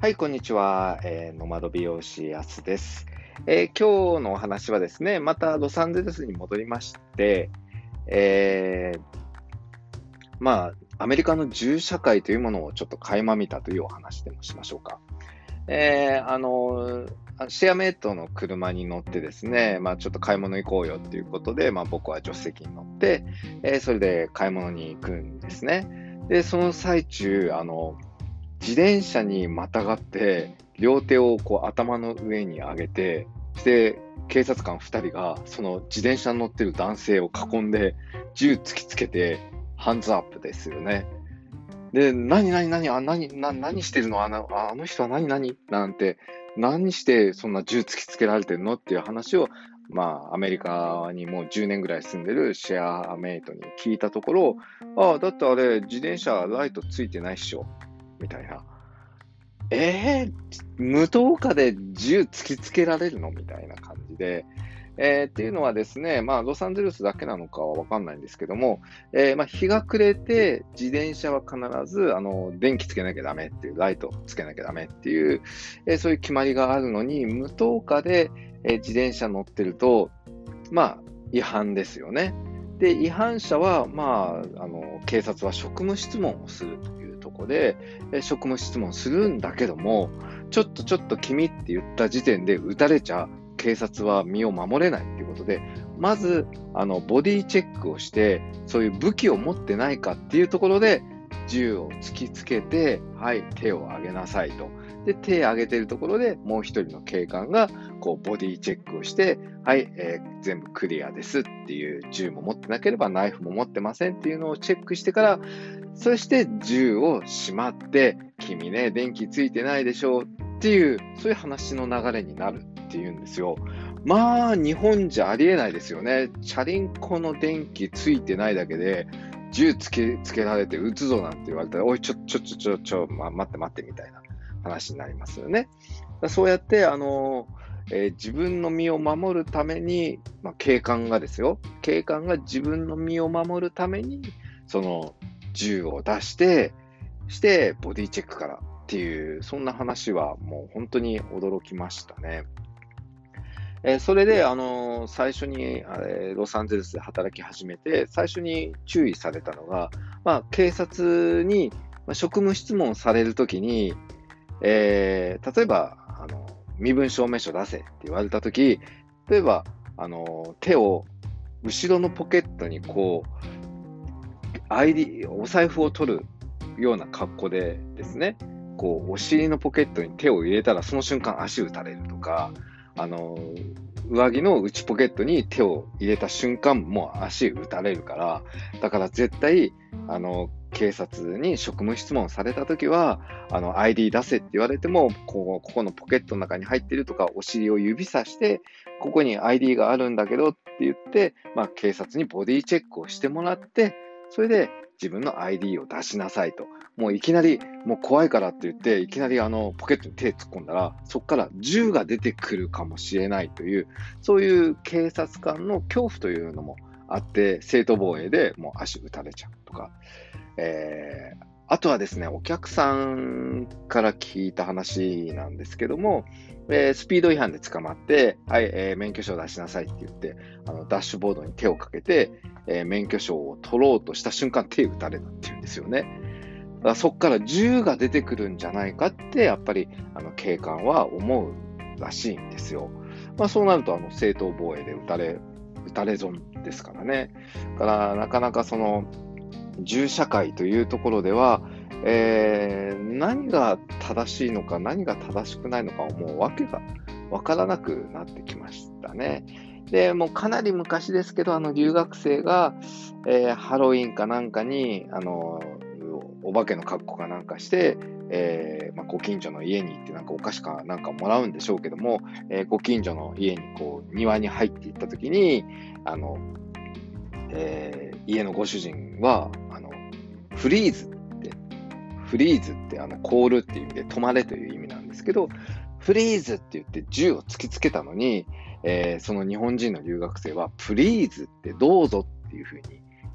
はい、こんにちは。えー、ノマド美容師やすです、えー、今日のお話はですね、またロサンゼルスに戻りまして、えー、まあ、アメリカの銃社会というものをちょっと垣間見たというお話でもしましょうか。えー、あの、シェアメイトの車に乗ってですね、まあちょっと買い物行こうよっていうことで、まあ僕は助手席に乗って、えー、それで買い物に行くんですね。で、その最中、あの、自転車にまたがって、両手をこう頭の上に上げて、で、警察官2人がその自転車に乗ってる男性を囲んで、銃突きつけて、ハンズアップですよね。で、何、何、何、あ、何、な何してるの？あのあの人は何、何？なんて、何してそんな銃突きつけられてるの？っていう話を、まあ、アメリカにもう10年ぐらい住んでるシェアメイトに聞いたところ、ああ、だってあれ、自転車ライトついてないっしょ。みたいな。えー、無灯火で銃突きつけられるの？みたいな感じで、えー、っていうのはですね、まあ、ロサンゼルスだけなのかはわかんないんですけども、えー、まあ、日が暮れて、自転車は必ず、あの、電気つけなきゃダメっていう、ライトつけなきゃダメっていう、えー、そういう決まりがあるのに、無灯火で、え自転車乗ってると、まあ、違反ですよね。で、違反者は、まあ、あの、警察は職務質問をするととこで、職務質問するんだけども、ちょっとちょっと君って言った時点で撃たれちゃ警察は身を守れないっていうことで、まず、あの、ボディチェックをして、そういう武器を持ってないかっていうところで、銃を突きつけて、はい、手を挙げなさいと。で、手を挙げてるところでもう一人の警官が、こう、ボディチェックをして、はい、えー、全部クリアですっていう、銃も持ってなければナイフも持ってませんっていうのをチェックしてから、そして銃をしまって、君ね、電気ついてないでしょうっていう、そういう話の流れになるっていうんですよ。まあ、日本じゃありえないですよね。チャリンコの電気ついてないだけで、銃つけつけられて撃つぞなんて言われたら、おい、ちょ、ちょ、ちょ、ちょ、ちょ、ま、待って待ってみたいな話になりますよね。そうやって、あの、えー、自分の身を守るために、まあ、警官がですよ、警官が自分の身を守るために、その銃を出して、して、ボディチェックからっていう、そんな話はもう本当に驚きましたね。えー、それで、あのー、最初に、えー、ロサンゼルスで働き始めて、最初に注意されたのが、まあ、警察に、まあ、職務質問されるときに、えー、例えば、あの、身分証明書出せって言われたとき、例えば、あの、手を後ろのポケットにこう、ID、お財布を取るような格好でですね、こう、お尻のポケットに手を入れたら、その瞬間足打たれるとか、あの、上着の内ポケットに手を入れた瞬間、もう足打たれるから、だから絶対、あの、警察に職務質問されたときは、あの、ID 出せって言われても、ここ、ここのポケットの中に入ってるとか、お尻を指さして、ここに ID があるんだけどって言って、まあ、警察にボディチェックをしてもらって、それで自分の ID を出しなさいと。もういきなり、もう怖いからって言って、いきなりあのポケットに手突っ込んだら、そこから銃が出てくるかもしれないという、そういう警察官の恐怖というのもあって、正当防衛でもう足打たれちゃうとか、えー、あとはですね、お客さんから聞いた話なんですけども、えー、スピード違反で捕まって、はい、えー、免許証を出しなさいって言って、あのダッシュボードに手をかけて、えー、免許証を取ろうとした瞬間手打たれたっていうんですよね。だからそこから銃が出てくるんじゃないかって、やっぱりあの警官は思うらしいんですよ。まあ、そうなると正当防衛で撃たれ、撃たれ損ですからね。だからなかなかその銃社会というところでは、えー、何が正しいのか何が正しくないのかもう訳が分からなくなってきましたね。で、もうかなり昔ですけど、あの留学生が、えー、ハロウィンかなんかに、あの、お化けの格好かなんかして、えー、まあ、ご近所の家に行ってなんかお菓子かなんかもらうんでしょうけども、え、ご近所の家にこう庭に入っていった時に、あの、えー、家のご主人は、あの、フリーズって、フリーズってあの、凍るっていう意味で止まれという意味なんですけど、フリーズって言って銃を突きつけたのに、えー、その日本人の留学生は、プリーズってどうぞっていうふうに、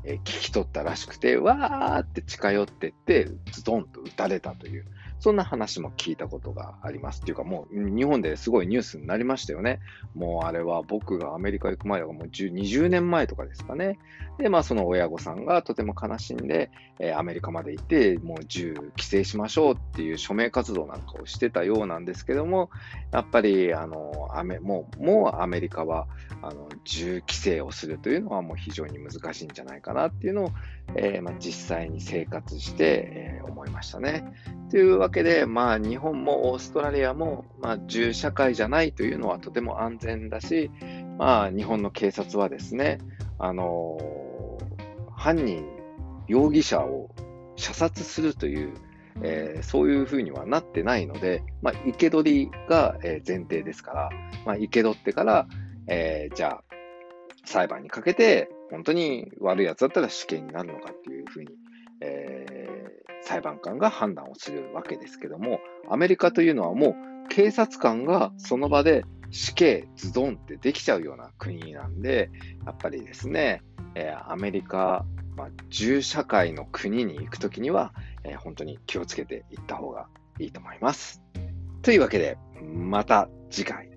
えー、聞き取ったらしくて、わーって近寄ってって、ズドンと撃たれたという、そんな話も聞いたことがあります。っていうかもう日本ですごいニュースになりましたよね。もうあれは僕がアメリカ行く前だからもう20年前とかですかね。で、まあその親御さんがとても悲しんで、えー、アメリカまで行って、もう銃規制しましょうっていう署名活動なんかをしてたようなんですけども、やっぱりあのアメもうもうアメリカはあの銃規制をするというのはもう非常に難しいんじゃないかなっていうのを、えー、まあ、実際に生活して、えー、思いましたね。というわけで、まあ、日本もオーストラリアも、まあ、銃社会じゃないというのはとても安全だし、まあ、日本の警察はですね、あのー、犯人、容疑者を射殺するという、えー、そういうふうにはなってないので、まあ、生け捕りが、え前提ですから、まあ、生け捕ってから、えー、じゃあ、裁判にかけて、本当に悪いやつだったら死刑になるのかっていうふうに、えー、裁判官が判断をするわけですけども、アメリカというのはもう警察官がその場で死刑ズドンってできちゃうような国なんで、やっぱりですね、えー、アメリカ、まあ、銃社会の国に行くときには、えー、本当に気をつけていった方がいいと思います。というわけで、また次回。